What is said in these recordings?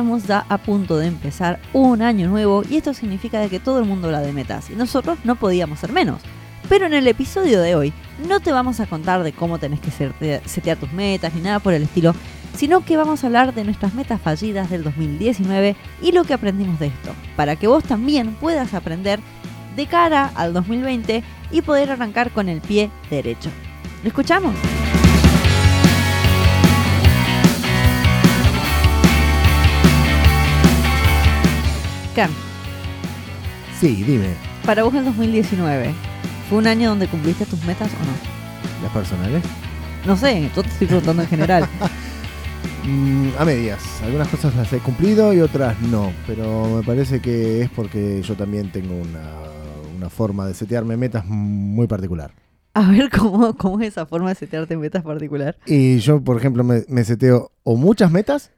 estamos ya a punto de empezar un año nuevo y esto significa que todo el mundo habla de metas y nosotros no podíamos ser menos. Pero en el episodio de hoy no te vamos a contar de cómo tenés que sete- setear tus metas ni nada por el estilo, sino que vamos a hablar de nuestras metas fallidas del 2019 y lo que aprendimos de esto, para que vos también puedas aprender de cara al 2020 y poder arrancar con el pie derecho. ¿Lo escuchamos? Sí, dime, para vos el 2019, ¿fue un año donde cumpliste tus metas o no? las personales. No sé, yo te estoy preguntando en general. Mm, a medias. Algunas cosas las he cumplido y otras no. Pero me parece que es porque yo también tengo una, una forma de setearme metas muy particular. A ver cómo, cómo es esa forma de setearte metas particular. Y yo, por ejemplo, me, me seteo o muchas metas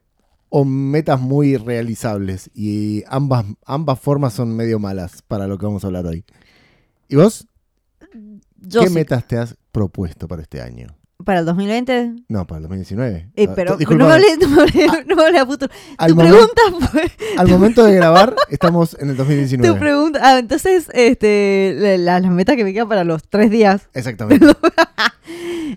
o metas muy realizables. Y ambas, ambas formas son medio malas para lo que vamos a hablar hoy. ¿Y vos? Yo ¿Qué sí, metas te has propuesto para este año? para el 2020. No, para el 2019. Eh, Ah, pero no me hables no me hables- no me hables a futuro. Al Tu pregunta fue. Al momento de grabar, estamos en el 2019. Tu pregunta. Ah, entonces, este, la- la- las metas que me quedan para los tres días. Exactamente.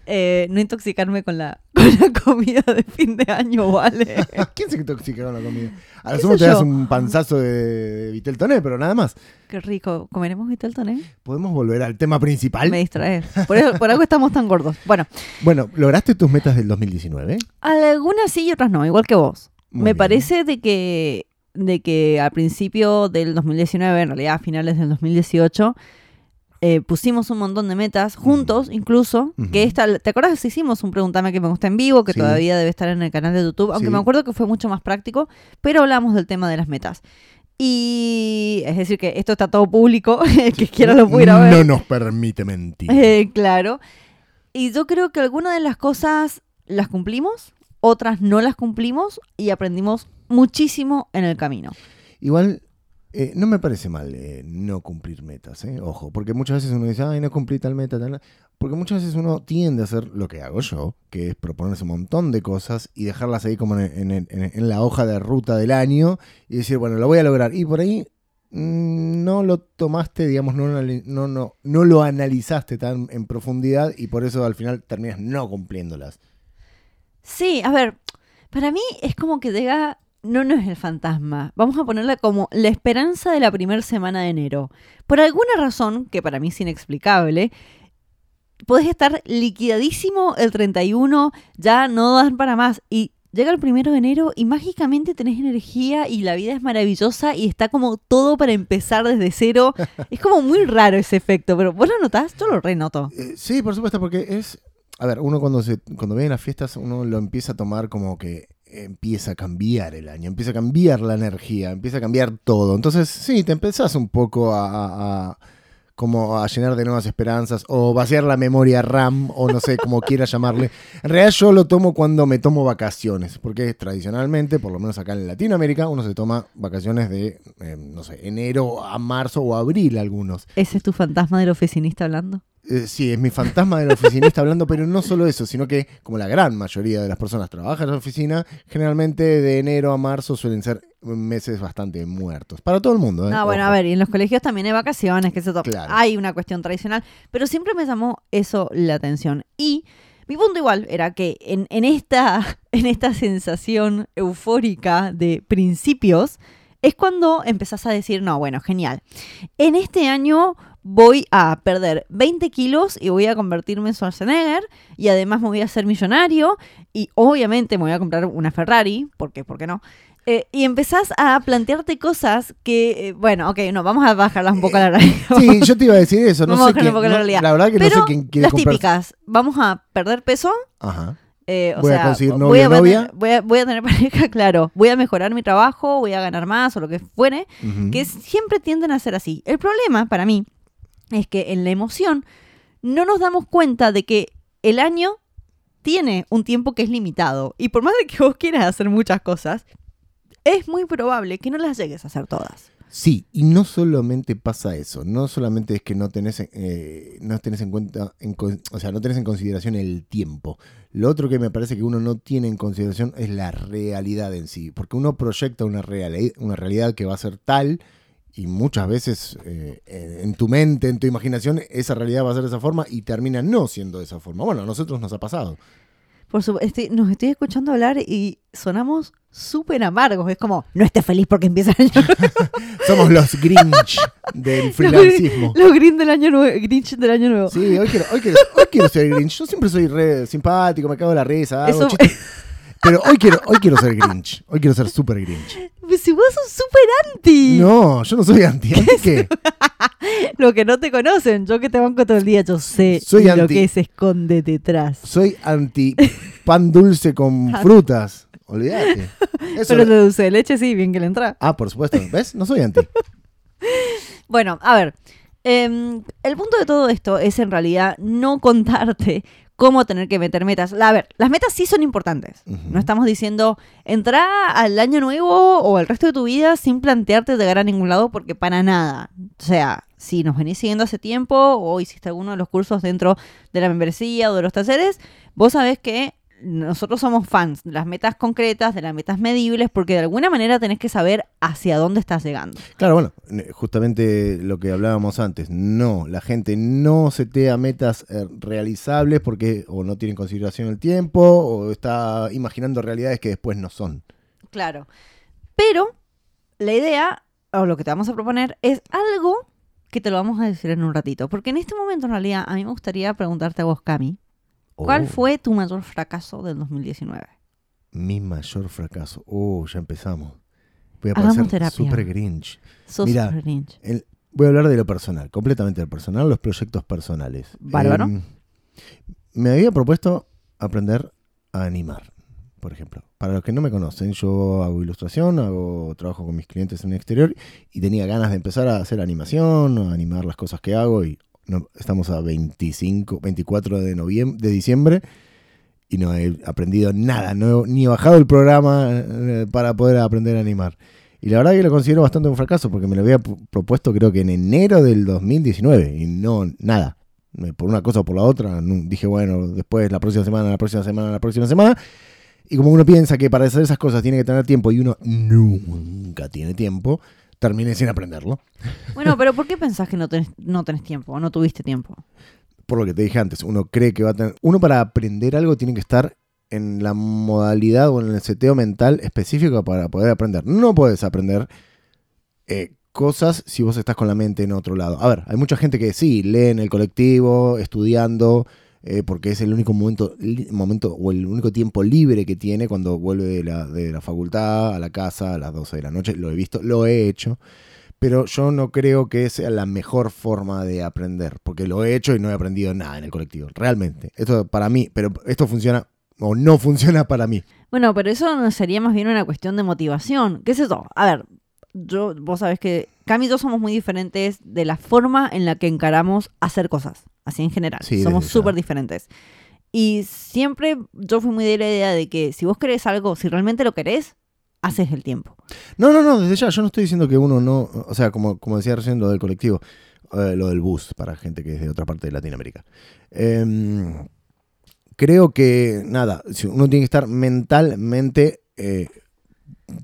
eh, no intoxicarme con la, con la comida de fin de año, ¿vale? ¿Quién se intoxica con la comida? A lo ¿Qué sumo te das un panzazo de, de Vitel Toné, pero nada más. Qué rico. ¿Comeremos Vitalton, eh? ¿Podemos volver al tema principal? Me distrae. Por, eso- por algo estamos tan gordos. Bueno, Bueno, ¿lograste tus metas del 2019? algunas sí y otras no, igual que vos. Muy Me bien. parece de que, de que al principio del 2019, en realidad a finales del 2018, eh, pusimos un montón de metas juntos, incluso. Que esta, ¿te acuerdas que hicimos un Preguntame que me gusta en vivo, que Sí. todavía debe estar en el canal de YouTube? Aunque Sí. me acuerdo que fue mucho más práctico, pero hablamos del tema de las metas. Y es decir, que esto está todo público, el que quiera lo puede ir a ver. No nos permite mentir. Eh, claro. Y yo creo que algunas de las cosas las cumplimos, otras no las cumplimos y aprendimos muchísimo en el camino. Igual, eh, no me parece mal eh, no cumplir metas, eh. Ojo, porque muchas veces uno dice, ay, no cumplí tal meta, tal. Porque muchas veces uno tiende a hacer lo que hago yo, que es proponerse un montón de cosas y dejarlas ahí como en, la hoja de ruta del año y decir, bueno, lo voy a lograr. Y por ahí mm, no lo tomaste, digamos, no, no, no, no lo analizaste tan en profundidad y por eso al final terminas no cumpliéndolas. Sí, a ver, para mí es como que llega, no, no es el fantasma, vamos a ponerla como la esperanza de la primera semana de enero. Por alguna razón, que para mí es inexplicable, podés estar liquidadísimo el 31, ya no dan para más y... Llega el primero de enero y mágicamente tenés energía y la vida es maravillosa y está como todo para empezar desde cero. Es como muy raro ese efecto, pero ¿vos lo notás? Yo lo renoto. Eh, sí, por supuesto, porque es. A ver, uno cuando se cuando viene las fiestas, uno lo empieza a tomar como que empieza a cambiar el año, empieza a cambiar la energía, empieza a cambiar todo. Entonces, sí, te empezás un poco a, como a llenar de nuevas esperanzas o vaciar la memoria RAM o no sé cómo quieras llamarle. En realidad yo lo tomo cuando me tomo vacaciones, porque tradicionalmente, por lo menos acá en Latinoamérica, uno se toma vacaciones de, eh, no sé, enero a marzo o abril algunos. ¿Ese es tu fantasma del oficinista hablando? Eh, sí, es mi fantasma del oficinista hablando, pero no solo eso, sino que como la gran mayoría de las personas trabajan en la oficina, generalmente de enero a marzo suelen ser meses bastante muertos. Para todo el mundo, ¿eh? Ah, bueno, Ojo. a ver, y en los colegios también hay vacaciones, que to- Claro. hay una cuestión tradicional, pero siempre me llamó eso la atención. Y mi punto igual era que en, en esta, en esta sensación eufórica de principios, es cuando empezás a decir, no, bueno, genial. En este año voy a perder 20 kilos y voy a convertirme en Schwarzenegger y además me voy a hacer millonario y obviamente me voy a comprar una Ferrari, porque, ¿por qué no? Eh, y empezás a plantearte cosas que, eh, bueno, ok, no, vamos a bajarlas un poco a la realidad. Sí, yo te iba a decir eso. No Vamos a sé quién, un poco la no- realidad. la verdad que no Pero sé quién quiere las comprar. típicas, vamos a perder peso, Ajá. eh, o Voy a sea, conseguir voy novio a o novia. tener- voy, a, voy a tener pareja, claro, voy a mejorar mi trabajo, voy a ganar más o lo que fuere, Ujú. que siempre tienden a ser así. El problema para mí es que en la emoción no nos damos cuenta de que el año tiene un tiempo que es limitado y por más de que vos quieras hacer muchas cosas, es muy probable que no las llegues a hacer todas. Sí, y no solamente pasa eso, no solamente es que no tenés, eh, no tenés en cuenta, en o sea, no tenés en consideración el tiempo. Lo otro que me parece que uno no tiene en consideración es la realidad en sí, porque uno proyecta una, una realidad que va a ser tal y muchas veces eh, en tu mente, en tu imaginación, esa realidad va a ser de esa forma y termina no siendo de esa forma. Bueno, a nosotros nos ha pasado. Por su- estoy- nos estoy escuchando hablar y sonamos súper amargos. Es como, no estés feliz porque empieza el año Somos los Grinch del freelancismo. Los Grinch del año nuevo. Grinch del año nuevo. Sí, hoy quiero, hoy, quiero, hoy quiero ser Grinch. Yo siempre soy re simpático, me cago en la risa, hago Eso- chistes. Pero hoy quiero, hoy quiero ser Grinch. Hoy quiero ser super Grinch. Pues Si vos sos súper anti. No, yo no soy anti. ¿Anti qué? Lo que no te conocen, yo que te banco todo el día, yo sé Soy lo anti- que se esconde detrás. Soy anti pan dulce con frutas. Olvídate. Pero de dulce de leche sí, bien que le entra. Ah, por supuesto. ¿Ves? No soy anti. Bueno, a ver. em, el punto de todo esto es en realidad no contarte cómo tener que meter metas. A ver, las metas sí son importantes. No estamos diciendo entra al año nuevo o al resto de tu vida sin plantearte llegar a ningún lado porque para nada. O sea, si nos venís siguiendo hace tiempo o hiciste alguno de los cursos dentro de la membresía o de los talleres, vos sabés que nosotros somos fans de las metas concretas, de las metas medibles, porque de alguna manera tenés que saber hacia dónde estás llegando. Claro, bueno, ne- justamente lo que hablábamos antes. No, la gente no setea metas eh, realizables porque o no tiene en consideración el tiempo o está imaginando realidades que después no son. Claro. Pero la idea, o lo que te vamos a proponer, es algo que te lo vamos a decir en un ratito. Porque en este momento, en realidad, a mí me gustaría preguntarte a vos, Cami, ¿cuál Oh, fue tu mayor fracaso del 2019? Mi mayor fracaso. Oh, ya empezamos. Voy a Hagamos terapia. super Grinch. Sos Mira, super Grinch. El- voy a hablar de lo personal, completamente de lo personal, los proyectos personales. Bárbaro. Em, me había propuesto aprender a animar, por ejemplo. Para los que no me conocen, yo hago ilustración, hago trabajo con mis clientes en el exterior y tenía ganas de empezar a hacer animación, a animar las cosas que hago y no- estamos a 25, 24 de noviembre, de diciembre y no he aprendido nada, no he ni bajado el programa eh, para poder aprender a animar. Y la verdad que lo considero bastante un fracaso porque me lo había pu- propuesto creo que en enero del 2019 y no nada. Por una cosa o por la otra, dije bueno, después la próxima semana, la próxima semana, la próxima semana. Y como uno piensa que para hacer esas cosas tiene que tener tiempo y uno nunca tiene tiempo, terminé sin aprenderlo. Bueno, pero ¿por qué pensás que no tenés, no tenés tiempo o no tuviste tiempo? por lo que te dije antes, uno cree que va a tener. Uno para aprender algo tiene que estar en la modalidad o en el seteo mental específico para poder aprender. No puedes aprender eh, cosas si vos estás con la mente en otro lado. A ver, hay mucha gente que sí, lee en el colectivo, estudiando, eh, porque es el único momento, momento o el único tiempo libre que tiene cuando vuelve de la, de la facultad a la casa a las 12 de la noche. Lo he visto, lo he hecho. Pero yo no creo que sea la mejor forma de aprender, porque lo he hecho y no he aprendido nada en el colectivo, realmente. Esto para mí, pero esto funciona o no funciona para mí. Bueno, pero eso sería más bien una cuestión de motivación. ¿Qué es eso? A ver, yo, vos sabés que Cami y yo somos muy diferentes de la forma en la que encaramos hacer cosas, así en general. Sí, somos súper diferentes. Y siempre yo fui muy de la idea de que si vos querés algo, si realmente lo querés, haces el tiempo. No, no, no, desde ya, yo no estoy diciendo que uno no, o sea, como, como decía recién lo del colectivo, eh, lo del bus para gente que es de otra parte de Latinoamérica. Em, creo que, nada, uno tiene que estar mentalmente eh,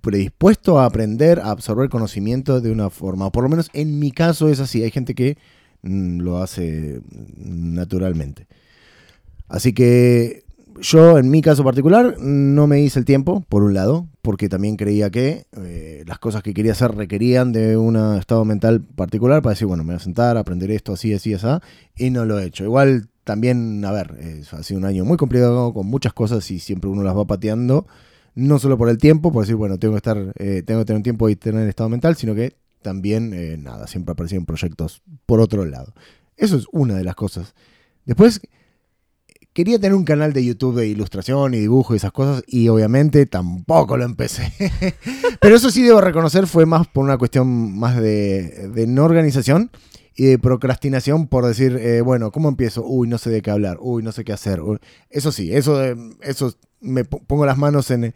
predispuesto a aprender, a absorber conocimiento de una forma, o por lo menos en mi caso es así, hay gente que mm, lo hace naturalmente. Así que yo, en mi caso particular, no me hice el tiempo, por un lado, porque también creía que eh, las cosas que quería hacer requerían de un estado mental particular para decir, bueno, me voy a sentar, aprender esto, así, así, así, y no lo he hecho. Igual también, a ver, ha sido un año muy complicado con muchas cosas y siempre uno las va pateando, no solo por el tiempo, por decir, bueno, tengo que estar, eh, tengo que tener un tiempo y tener estado mental, sino que también, eh, nada, siempre aparecían proyectos por otro lado. Eso es una de las cosas. Después, quería tener un canal de YouTube de ilustración y dibujo y esas cosas y obviamente tampoco lo empecé. Pero eso sí debo reconocer fue más por una cuestión más de, de no organización y de procrastinación por decir, eh, bueno, ¿cómo empiezo? Uy, no sé de qué hablar, uy, no sé qué hacer. Uy, Eso sí, eso, de- eso me po- pongo las manos en,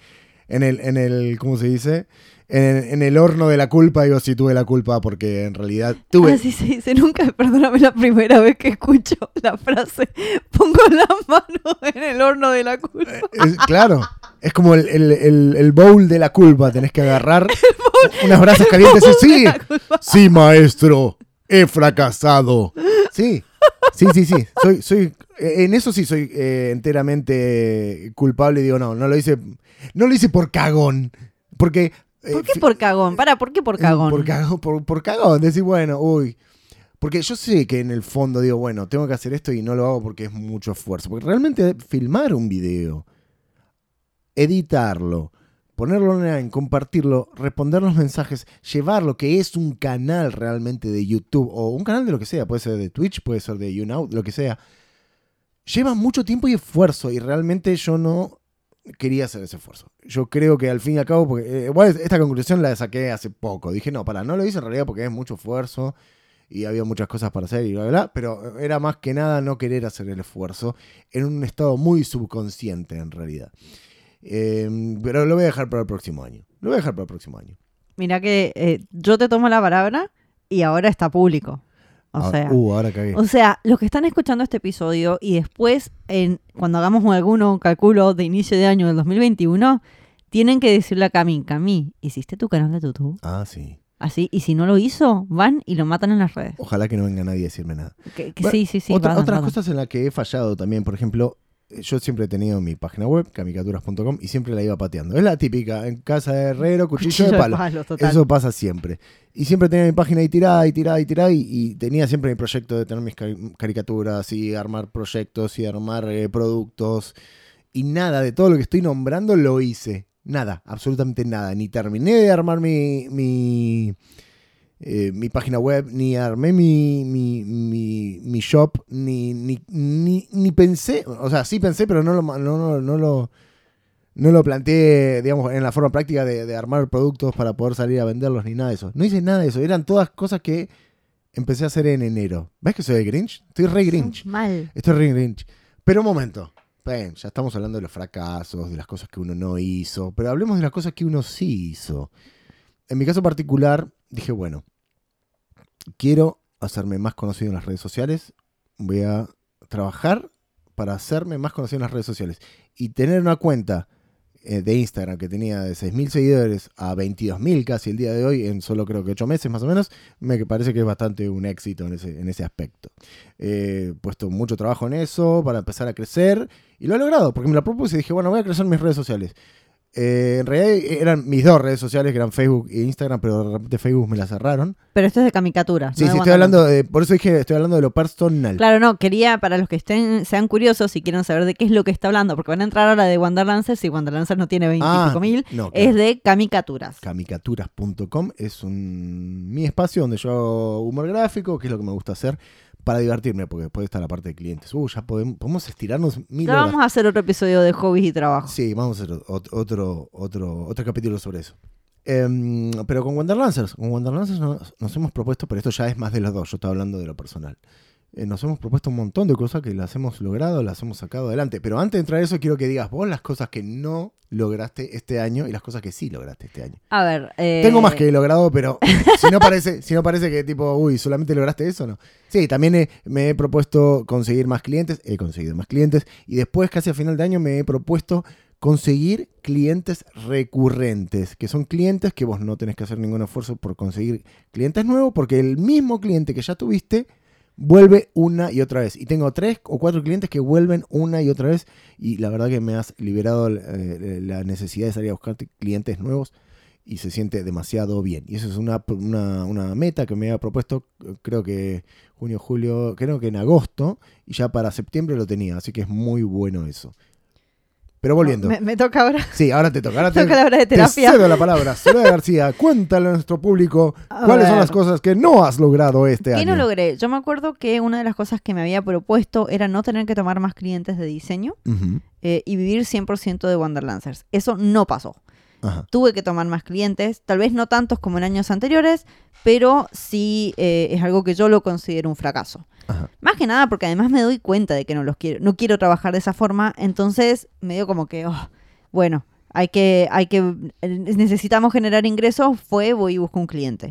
en el, en el, ¿cómo se dice? en, en el horno de la culpa, digo, sí tuve la culpa porque en realidad tuve. Así se dice, nunca, perdóname la primera vez que escucho la frase, pongo la mano en el horno de la culpa. Es- claro, es como el, el- el- el bowl de la culpa, tenés que agarrar unas brasas calientes y sí, sí, maestro, he fracasado. Sí, sí, sí, sí, soy, soy, eh, en eso sí soy eh, enteramente culpable digo, no, no lo hice, no lo hice por cagón, porque... eh, ¿Por qué por cagón? Para, ¿por qué por cagón? Por cagón, por, por cagón. Decir, bueno, uy. Porque yo sé que en el fondo digo, bueno, tengo que hacer esto y no lo hago porque es mucho esfuerzo. Porque realmente filmar un video, editarlo, ponerlo online, compartirlo, responder los mensajes, llevarlo, que es un canal realmente de YouTube o un canal de lo que sea, puede ser de Twitch, puede ser de YouNow, lo que sea, lleva mucho tiempo y esfuerzo y realmente yo no quería hacer ese esfuerzo. Yo creo que al fin y al cabo, porque eh, esta conclusión la saqué hace poco. Dije, no, para, no lo hice en realidad porque es mucho esfuerzo y había muchas cosas para hacer y bla, bla, bla, pero era más que nada no querer hacer el esfuerzo en un estado muy subconsciente en realidad. Eh, pero lo voy a dejar para el próximo año. Lo voy a dejar para el próximo año. Mira que eh, yo te tomo la palabra y ahora está público. O Ah, sea, uh, ahora cagué. o sea, los que están escuchando este episodio y después, en, cuando hagamos alguno calculo de inicio de año del 2021, tienen que decirle a Cami, Cami, ¿hiciste tu canal de YouTube? Ah, sí. Así, y si no lo hizo, van y lo matan en las redes. Ojalá que no venga nadie a decirme nada. Que, que Bueno, sí, sí, sí. Otra- otras cosas en las que he fallado también, por ejemplo, yo siempre he tenido mi página web, kamikaturas.com, y siempre la iba pateando. Es la típica, en casa de herrero, cuchillo, Cuchillo de palo. Eso pasa siempre. Y siempre tenía mi página ahí tirada y tirada y tirada, y, y tenía siempre mi proyecto de tener mis cari- caricaturas y armar proyectos y armar eh, productos. Y nada de todo lo que estoy nombrando lo hice. Nada, absolutamente nada. Ni terminé de armar mi, mi, eh, mi página web, ni armé mi, mi, mi, mi shop, ni, ni, ni, ni pensé, o sea, sí pensé, pero no lo, no, no, no lo, no lo planteé, digamos, en la forma práctica de, de armar productos para poder salir a venderlos, ni nada de eso. No hice nada de eso, eran todas cosas que empecé a hacer en enero. ¿Ves que soy de Grinch? Estoy re Grinch. Mal. Estoy re Grinch. Pero un momento. Ven, ya estamos hablando de los fracasos, de las cosas que uno no hizo, pero hablemos de las cosas que uno sí hizo. En mi caso particular, dije, bueno, quiero hacerme más conocido en las redes sociales, voy a trabajar para hacerme más conocido en las redes sociales y tener una cuenta eh, de Instagram que tenía de 6.000 seguidores a 22.000 casi el día de hoy, en solo creo que 8 meses más o menos, me parece que es bastante un éxito en ese, en ese aspecto. He puesto mucho trabajo en eso para empezar a crecer y lo he logrado, porque me lo propuse y dije, bueno, voy a crecer mis redes sociales. Eh, en realidad eran mis dos redes sociales, que eran Facebook e Instagram, pero de repente Facebook me la cerraron. Pero esto es de Camicatura. Sí, no de sí, estoy hablando de, por eso dije, estoy hablando de lo personal. Claro, no, quería, para los que estén, sean curiosos y quieran saber de qué es lo que está hablando, porque van a entrar ahora de Wanderlancers y Wanderlancers no tiene 20 y Ah, pico mil, no, claro. es de Kamikaturas. Kamikaturas.com es un, mi espacio donde yo hago humor gráfico, que es lo que me gusta hacer, para divertirme, porque después está la parte de clientes. Uh, ya podemos, podemos estirarnos mil horas. vamos a hacer otro episodio de hobbies y trabajo. Sí, vamos a hacer ot- otro, otro, otro capítulo sobre eso. Em, pero con Wanderlancers, con Wanderlancers nos, nos hemos propuesto, pero esto ya es más de los dos, yo estaba hablando de lo personal. Eh, nos hemos propuesto un montón de cosas que las hemos logrado, las hemos sacado adelante. Pero antes de entrar a eso, quiero que digas vos las cosas que no lograste este año y las cosas que sí lograste este año. A ver. eh, Tengo más que he logrado, pero si no parece, si no parece que tipo, uy, solamente lograste eso, no. Sí, también he- me he propuesto conseguir más clientes, he conseguido más clientes, y después, casi a final de año, me he propuesto conseguir clientes recurrentes, que son clientes que vos no tenés que hacer ningún esfuerzo por conseguir clientes nuevos, porque el mismo cliente que ya tuviste vuelve una y otra vez. Y tengo tres o cuatro clientes que vuelven una y otra vez, y la verdad que me has liberado eh, la necesidad de salir a buscar clientes nuevos y se siente demasiado bien. Y eso es una, una, una meta que me había propuesto, creo que junio, julio, creo que en agosto, y ya para septiembre lo tenía, así que es muy bueno eso. Pero volviendo. Me, me toca ahora. Sí, ahora te toca. Ahora te, Toca la hora de te terapia. cedo la palabra. Soledad García, cuéntale a nuestro público A cuáles son las cosas que no has logrado este ¿Qué año. no logré? Yo me acuerdo que una de las cosas que me había propuesto era no tener que tomar más clientes de diseño eh, y vivir 100% de Wanderlancers. Eso no pasó. Ajá. Tuve que tomar más clientes, tal vez no tantos como en años anteriores, pero sí eh, es algo que yo lo considero un fracaso. Ajá. Más que nada porque además me doy cuenta de que no los quiero, no quiero trabajar de esa forma, entonces me dio como que, oh, bueno, hay que, hay que, necesitamos generar ingresos, fue, voy y busco un cliente.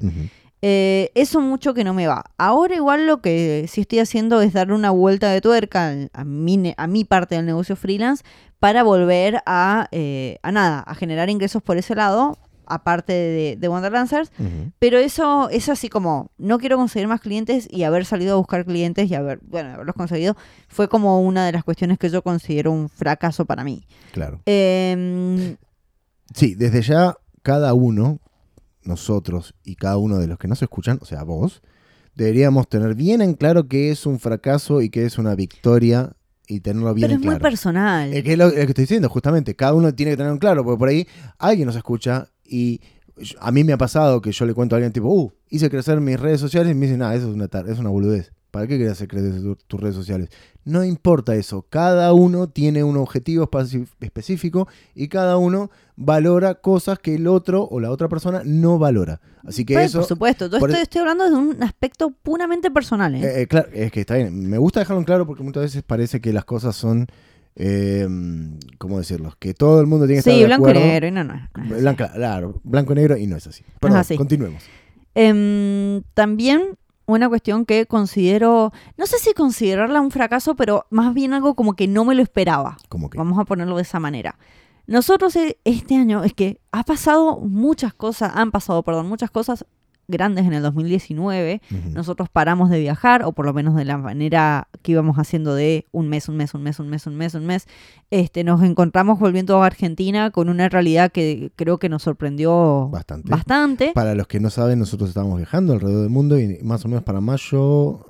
Eh, eso mucho que no me va. Ahora igual lo que sí estoy haciendo es darle una vuelta de tuerca a mi, ne- a mi parte del negocio freelance para volver a, eh, a nada, a generar ingresos por ese lado, aparte de, de. Ujú. Pero eso es así como, no quiero conseguir más clientes y haber salido a buscar clientes y haber, bueno, haberlos conseguido, fue como una de las cuestiones que yo considero un fracaso para mí. Claro. Em, Sí, desde ya cada uno, nosotros y cada uno de los que nos escuchan, o sea, vos, deberíamos tener bien en claro qué es un fracaso y qué es una victoria y tenerlo bien pero en es muy claro. personal. Es que es lo, es lo que estoy diciendo, justamente. Cada uno tiene que tenerlo en claro, porque por ahí alguien nos escucha y a mí me ha pasado que yo le cuento a alguien tipo, uh, hice crecer mis redes sociales y me dicen, nada, eso es una, tar- es una boludez. ¿Para qué querés hacer crecer tu- tus redes sociales? No importa eso. Cada uno tiene un objetivo específico y cada uno valora cosas que el otro o la otra persona no valora. Así que Pues, eso... por supuesto, yo por estoy, e- estoy hablando de un aspecto puramente personal. ¿eh? Eh, eh, claro, es que está bien. Me gusta dejarlo en claro porque muchas veces parece que las cosas son, eh, ¿cómo decirlo? Que todo el mundo tiene que estar sí, de blanco y negro, y no, no. Blanca, claro, blanco y negro y no es así. Perdón, así. continuemos. Em, también una cuestión que considero, no sé si considerarla un fracaso, pero más bien algo como que no me lo esperaba. Como que. Vamos a ponerlo de esa manera. Nosotros eh, este año es que ha pasado muchas cosas, han pasado, perdón, muchas cosas grandes en el 2019. Ujú. Nosotros paramos de viajar, o por lo menos de la manera que íbamos haciendo de un mes, un mes, un mes, un mes, un mes, un mes. Este, nos encontramos volviendo a Argentina con una realidad que creo que nos sorprendió Bastante. bastante. Para los que no saben, nosotros estábamos viajando alrededor del mundo y más o menos para mayo,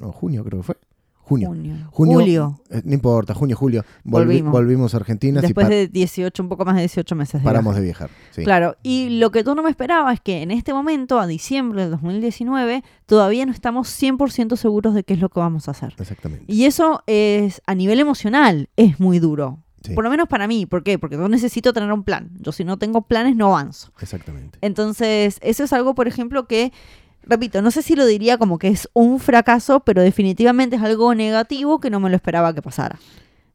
no, junio creo que fue. Junio. Junio. Junio, Julio. eh, no importa, junio, julio. volvi- Volvimos. volvimos a Argentina Después de 18, un poco más de 18 meses. de paramos viaje. de viajar. sí. Claro, y lo que tú no me esperabas es que en este momento, a diciembre del 2019, todavía no estamos 100% seguros de qué es lo que vamos a hacer. Exactamente. Y eso es, a nivel emocional, es muy duro. Sí, Por lo menos para mí. ¿Por qué? Porque yo necesito tener un plan. Yo si no tengo planes no avanzo. exactamente. Entonces, eso es algo, por ejemplo, que, repito, no sé si lo diría como que es un fracaso, pero definitivamente es algo negativo que no me lo esperaba que pasara.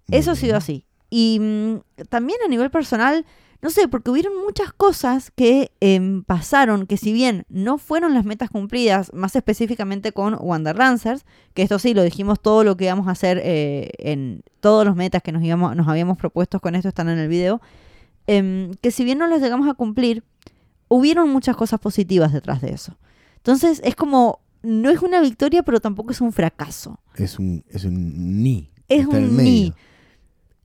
Eso ha sido así. Y mm, también a nivel personal, no sé, porque hubieron muchas cosas que em, pasaron que si bien no fueron las metas cumplidas, más específicamente con Wanderlancers, que esto sí, lo dijimos, todo lo que íbamos a hacer eh, en todos los metas que nos, íbamos, nos habíamos propuesto con esto están en el video, em, que si bien no las llegamos a cumplir, hubieron muchas cosas positivas detrás de eso. Entonces es como, no es una victoria, pero tampoco es un fracaso. Es un, es un ni. Es está un ni.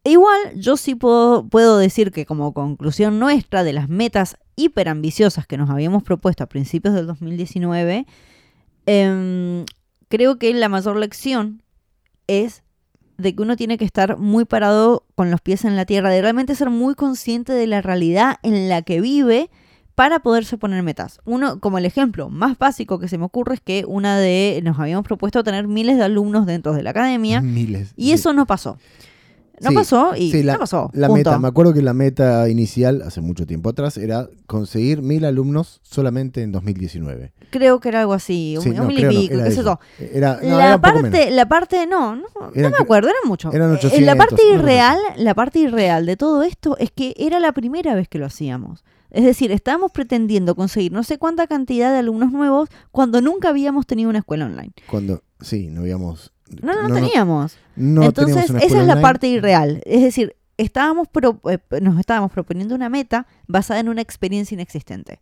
E Igual, yo sí puedo, puedo decir que como conclusión nuestra de las metas hiper ambiciosas que nos habíamos propuesto a principios del 2019, em, creo que la mayor lección es de que uno tiene que estar muy parado con los pies en la tierra, de realmente ser muy consciente de la realidad en la que vive para poderse poner metas. Uno, como el ejemplo más básico que se me ocurre es que una de, nos habíamos propuesto tener miles de alumnos dentro de la academia Miles. y sí. eso no pasó. No Sí, pasó y sí, la, no pasó. la punto. meta, me acuerdo que la meta inicial, hace mucho tiempo atrás, era conseguir mil alumnos solamente en 2019. Creo que era algo así, un, Sí, un no, mil y no, pico, era qué sé eso. yo. Era, no, la era parte, la parte, no, no, no Eran me acuerdo, eran mucho. eran Eh, 800, la parte irreal, la parte irreal de todo esto es que era la primera vez que lo hacíamos. Es decir, estábamos pretendiendo conseguir no sé cuánta cantidad de alumnos nuevos cuando nunca habíamos tenido una escuela online. Cuando, sí, no habíamos... No, no, no, teníamos. no Entonces, esa es la online. parte irreal. Es decir, estábamos pro- eh, nos estábamos proponiendo una meta basada en una experiencia inexistente.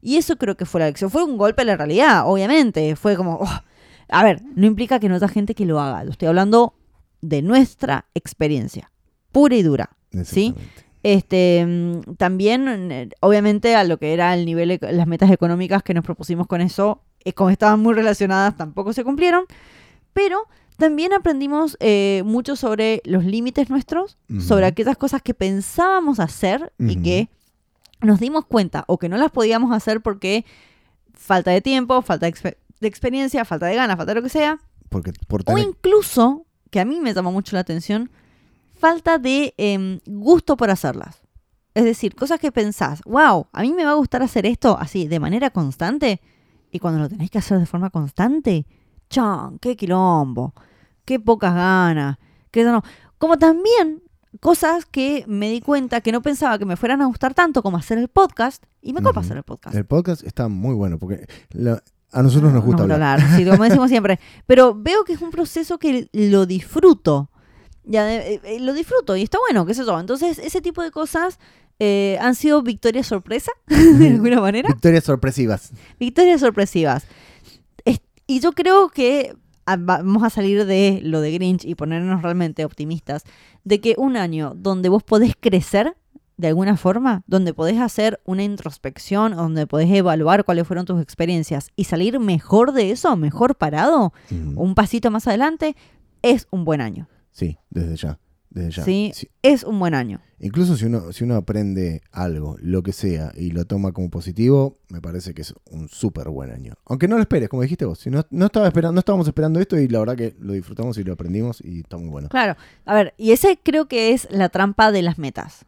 Y eso creo que fue la lección. Fue un golpe a la realidad, obviamente. Fue como, oh. a ver, no implica que no haya gente que lo haga. Estoy hablando de nuestra experiencia, pura y dura. ¿sí? Este, mm, también, eh, obviamente, a lo que era el nivel, las metas económicas que nos propusimos con eso, eh, como estaban muy relacionadas, tampoco se cumplieron. Pero también aprendimos eh, mucho sobre los límites nuestros, sobre aquellas cosas que pensábamos hacer y que nos dimos cuenta o que no las podíamos hacer porque falta de tiempo, falta de, expe- de experiencia, falta de ganas, falta de lo que sea. Porque por O tener- incluso, que a mí me llamó mucho la atención, falta de em, gusto por hacerlas. Es decir, cosas que pensás, wow, a mí me va a gustar hacer esto así, de manera constante. Y cuando lo tenéis que hacer de forma constante, chan, qué quilombo, qué pocas ganas, qué no. Como también cosas que me di cuenta que no pensaba que me fueran a gustar tanto como hacer el podcast. Y me copa Ujú. hacer el podcast. El podcast está muy bueno porque la- a nosotros nos gusta Nos hablar. sí, como decimos siempre. Pero veo que es un proceso que lo disfruto. Ya de- eh, eh, lo disfruto y está bueno, qué sé yo. Entonces, ese tipo de cosas eh, han sido victorias sorpresa, de alguna manera. Victorias sorpresivas. Victorias sorpresivas. Es- y yo creo que ah, vamos a salir de lo de Grinch y ponernos realmente optimistas de que un año donde vos podés crecer de alguna forma, donde podés hacer una introspección, donde podés evaluar cuáles fueron tus experiencias y salir mejor de eso, mejor parado, Mm, un pasito más adelante, es un buen año. Sí, desde ya. Desde ya. Sí. Sí. Es un buen año. Incluso si uno, si uno aprende algo, lo que sea, y lo toma como positivo, me parece que es un súper buen año. Aunque no lo esperes, como dijiste vos. Si no, no, estaba esperando, no estábamos esperando esto y la verdad que lo disfrutamos y lo aprendimos y está muy bueno. Claro, a ver, y ese creo que es la trampa de las metas.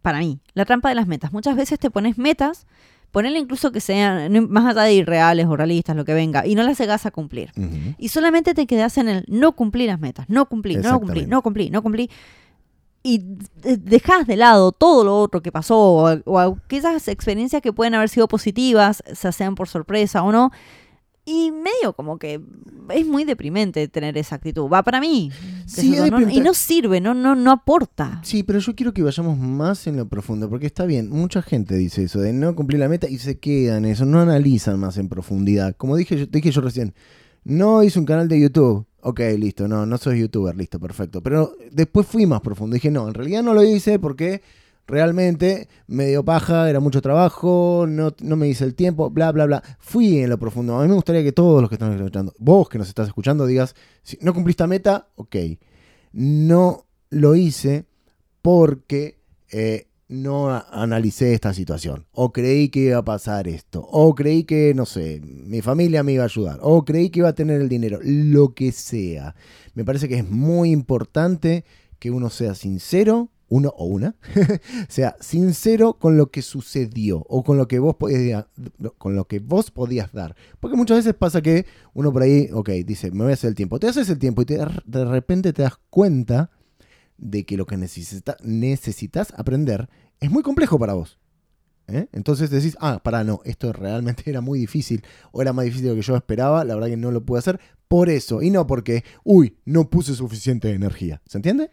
Para mí, la trampa de las metas. Muchas veces te pones metas, ponele incluso que sean más allá de irreales o realistas, lo que venga, y no las llegas a cumplir. Y solamente te quedas en el no cumplir las metas, no cumplir, no cumplir, Exactamente. no cumplir, no cumplir. Y de- dejas de lado todo lo otro que pasó, o, o aquellas experiencias que pueden haber sido positivas, ya sean por sorpresa o no. Y medio como que es muy deprimente tener esa actitud. Va para mí. Sí, no- y no sirve, no, no, no aporta. Sí, pero yo quiero que vayamos más en lo profundo, porque está bien, mucha gente dice eso, de no cumplir la meta y se quedan en eso, no analizan más en profundidad. Como dije yo, dije yo recién, no hice un canal de YouTube, ok, listo, no, no soy youtuber, listo, perfecto. Pero después fui más profundo, dije, no, en realidad no lo hice porque realmente me dio paja, era mucho trabajo, no, no me hice el tiempo, bla, bla, bla. Fui en lo profundo. A mí me gustaría que todos los que están escuchando, vos que nos estás escuchando, digas, si no cumpliste la meta, ok. No lo hice porque eh, no analicé esta situación. O creí que iba a pasar esto. O creí que, no sé, mi familia me iba a ayudar. O creí que iba a tener el dinero. Lo que sea. Me parece que es muy importante que uno sea sincero, uno o una, sea sincero con lo que sucedió o con lo que vos podías, con lo que vos podías dar. Porque muchas veces pasa que uno por ahí, ok, dice, me voy a hacer el tiempo. Te haces el tiempo y de repente te das cuenta de que lo que necesita- necesitas aprender es muy complejo para vos. ¿eh? Entonces decís, ah, para no, esto realmente era muy difícil o era más difícil de lo que yo esperaba, la verdad que no lo pude hacer por eso y no porque, uy, no puse suficiente energía. ¿Se entiende?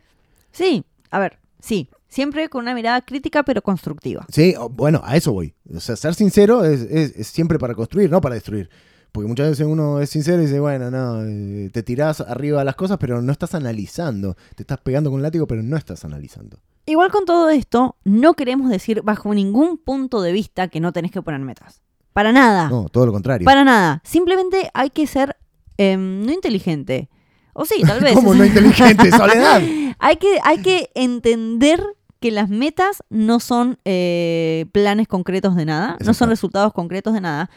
Sí, a ver, sí. Siempre con una mirada crítica pero constructiva. Sí, bueno, a eso voy. O sea, ser sincero es, es- es siempre para construir, no para destruir. Porque muchas veces uno es sincero y dice, bueno, no, eh, te tirás arriba de las cosas, pero no estás analizando. Te estás pegando con un látigo, pero no estás analizando. Igual con todo esto, no queremos decir bajo ningún punto de vista que no tenés que poner metas. Para nada. No, todo lo contrario. Para nada. Simplemente hay que ser em, no inteligente. O sí, tal vez. ¿Cómo no inteligente? Soledad. Hay, que, hay que entender que las metas no son eh, planes concretos de nada, no son resultados concretos de nada.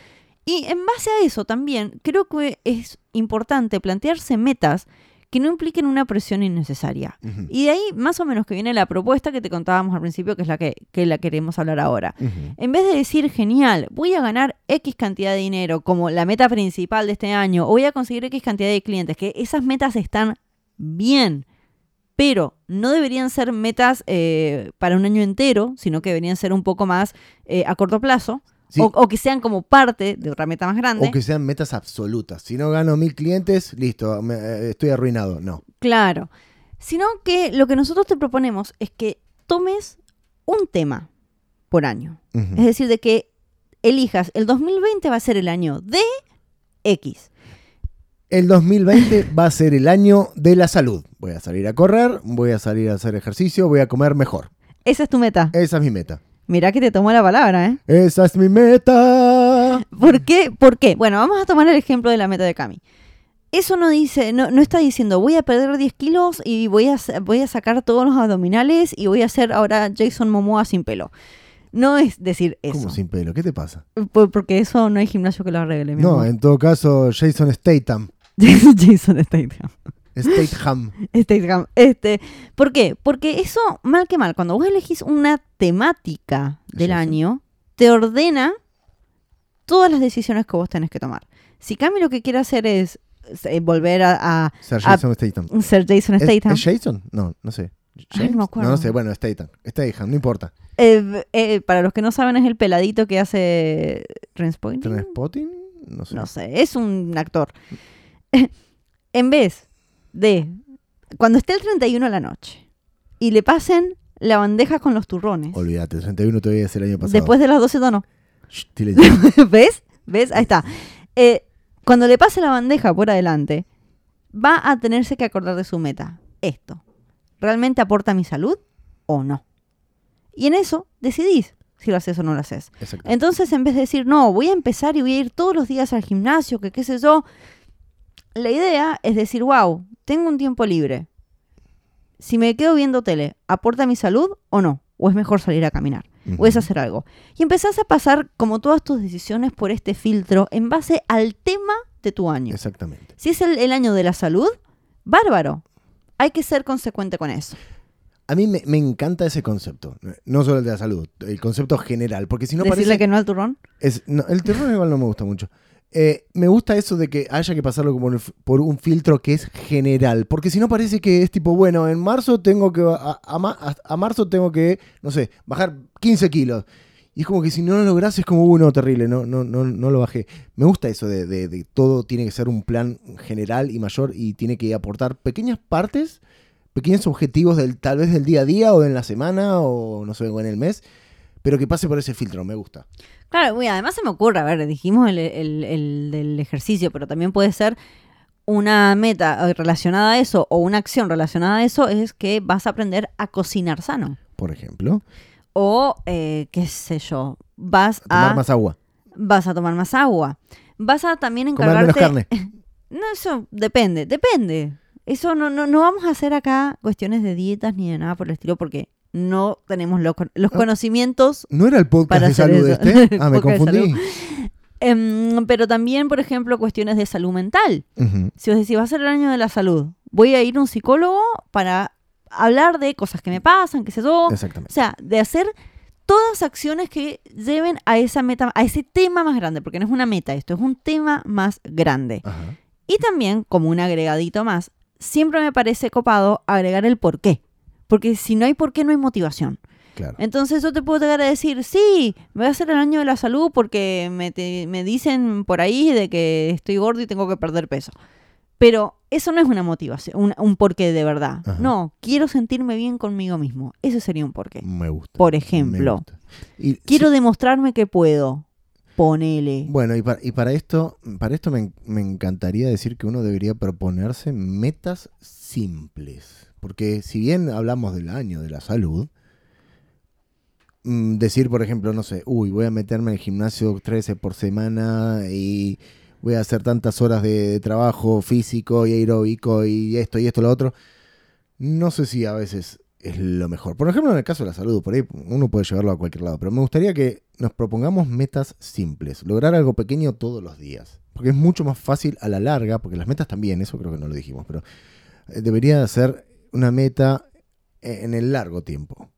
Y en base a eso también creo que es importante plantearse metas que no impliquen una presión innecesaria. Y de ahí más o menos que viene la propuesta que te contábamos al principio, que es la que, que la queremos hablar ahora. En vez de decir, genial, voy a ganar X cantidad de dinero como la meta principal de este año, o voy a conseguir X cantidad de clientes, que esas metas están bien, pero no deberían ser metas eh, para un año entero, sino que deberían ser un poco más eh, a corto plazo, Sí. o, o que sean como parte de otra meta más grande. O que sean metas absolutas. Si no gano mil clientes, listo, me- eh, estoy arruinado. No. Claro. Sino que lo que nosotros te proponemos es que tomes un tema por año. Es decir, de que elijas, el 2020 va a ser el año de X. El 2020 va a ser el año de la salud. Voy a salir a correr, voy a salir a hacer ejercicio, voy a comer mejor. Esa es tu meta. Esa es mi meta. Mirá que te tomó la palabra, ¿eh? Esa es mi meta. ¿Por qué? ¿Por qué? Bueno, vamos a tomar el ejemplo de la meta de Cami. Eso no dice, no, no está diciendo voy a perder 10 kilos y voy a, voy a sacar todos los abdominales y voy a hacer ahora Jason Momoa sin pelo. No es decir eso. ¿Cómo sin pelo? ¿Qué te pasa? Por- Porque eso no hay gimnasio que lo arregle, mi No, amor. en todo caso, Jason Statham. Jason Statham. Statham. Statham. Este, ¿Por qué? Porque eso, mal que mal, cuando vos elegís una temática del Sí, año, te ordena todas las decisiones que vos tenés que tomar. Si Cami lo que quiere hacer es eh, volver a, Ser Ah, Jason Statham. a ser Jason ¿Es, Statham, es Jason? No, no sé. Ay, no me acuerdo. No, sé, bueno, Statham. Statham, no importa. Eh, eh, para los que no saben, es el peladito que hace Transpotting. ¿Transpotting? No sé. No sé, es un actor. en vez de cuando esté el 31 a la noche y le pasen la bandeja con los turrones. Olvídate, el 31 todavía es el año pasado. Después de las 12 no. Shh, dile ya. ¿Ves? ¿Ves? Ahí está. Eh, cuando le pase la bandeja por adelante, va a tenerse que acordar de su meta. Esto. ¿Realmente aporta mi salud o no? Y en eso decidís si lo haces o no lo haces. Exacto. Entonces, en vez de decir, no, voy a empezar y voy a ir todos los días al gimnasio, que qué sé yo, la idea es decir, wow, tengo un tiempo libre. Si me quedo viendo tele, ¿aporta mi salud o no? ¿O es mejor salir a caminar? ¿O es hacer algo? Y empezás a pasar, como todas tus decisiones, por este filtro en base al tema de tu año. Exactamente. Si es el, el año de la salud, bárbaro. Hay que ser consecuente con eso. A mí me, me encanta ese concepto. No solo el de la salud, el concepto general. Porque si no Decirle parece. que no al turrón. Es, no, el terror igual no me gusta mucho. Eh, me gusta eso de que haya que pasarlo como por un filtro que es general. Porque si no parece que es tipo, bueno, en marzo tengo que. A, a ma- a- a marzo tengo que, no sé, bajar 15 kilos. Y es como que si no lo logras es como uno terrible, no, no, no, no lo bajé. Me gusta eso de, de- de todo tiene que ser un plan general y mayor y tiene que aportar pequeñas partes, pequeños objetivos del tal vez del día a día o en la semana o no sé, o en el mes, pero que pase por ese filtro, me gusta. Claro, y además se me ocurre, a ver, dijimos el, el- el del ejercicio, pero también puede ser una meta eh, relacionada a eso o una acción relacionada a eso, es que vas a aprender a cocinar sano. Por ejemplo, O, eh, qué sé yo, vas a tomar a, más agua. vas a tomar más agua. Vas a también Comer menos encargarte... carne. No, eso depende, depende. Eso no, no, no vamos a hacer acá cuestiones de dietas ni de nada por el estilo porque no tenemos lo- los Ah. conocimientos ¿No era el podcast Para de salud eso. este? Ah, me confundí. Em, pero también, por ejemplo, cuestiones de salud mental. Si os decís, va a ser el año de la salud, voy a ir a un psicólogo para hablar de cosas que me pasan, qué sé yo. O Exactamente. sea, de hacer todas acciones que lleven a esa meta, a ese tema más grande, porque no es una meta esto, es un tema más grande. Ajá. Y también, como un agregadito más, siempre me parece copado agregar el por qué. Porque si no hay por qué, no hay motivación. Claro. Entonces yo te puedo llegar a decir, sí, voy a hacer el año de la salud porque me, te- me dicen por ahí de que estoy gordo y tengo que perder peso. Pero eso no es una motivación, un, un porqué de verdad. Ajá. No, quiero sentirme bien conmigo mismo. Ese sería un porqué. Me gusta. Por ejemplo, gusta. Y quiero sí, demostrarme que puedo. Ponele. bueno, y para, y para esto, para esto me, me encantaría decir que uno debería proponerse metas simples. Porque si bien hablamos del año de la salud, mm, decir, por ejemplo, no sé, uy, voy a meterme en el gimnasio 13 por semana y voy a hacer tantas horas de, trabajo físico y aeróbico y esto y esto y lo otro, no sé si a veces es lo mejor. Por ejemplo, en el caso de la salud, por ahí uno puede llevarlo a cualquier lado, pero me gustaría que nos propongamos metas simples, lograr algo pequeño todos los días, porque es mucho más fácil a la larga, porque las metas también, eso creo que no lo dijimos, pero eh, debería ser una meta eh, en el largo tiempo.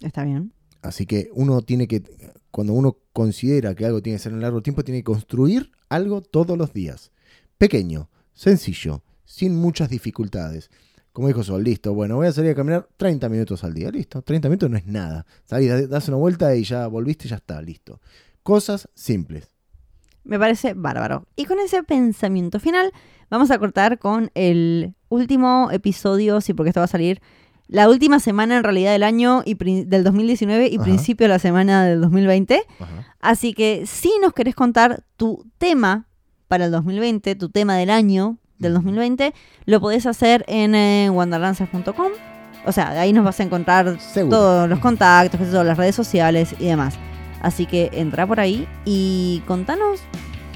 Está bien. Así que uno tiene que, cuando uno considera que algo tiene que ser en largo tiempo, tiene que construir algo todos los días. Pequeño, sencillo, sin muchas dificultades. Como dijo Sol, listo, bueno, voy a salir a caminar 30 minutos al día, listo. 30 minutos no es nada. Salís, da- das una vuelta y ya volviste y ya está, listo. Cosas simples. Me parece bárbaro. Y con ese pensamiento final, vamos a cortar con el último episodio, sí, porque esto va a salir la última semana en realidad del año y del 2019 y Ajá. principio de la semana del 2020. Ajá. Así que si nos querés contar tu tema para el 2020, tu tema del año del Ujú. 2020, lo podés hacer en eh. O sea, ahí nos vas a encontrar Seguro. todos los contactos, las redes sociales y demás. Así que entra por ahí y contanos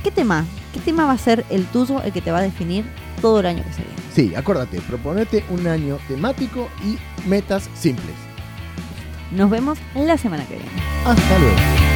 qué tema, qué tema va a ser el tuyo, el que te va a definir todo el año que se viene. Sí, acuérdate, proponete un año temático y metas simples. Nos vemos la semana que viene. Hasta luego.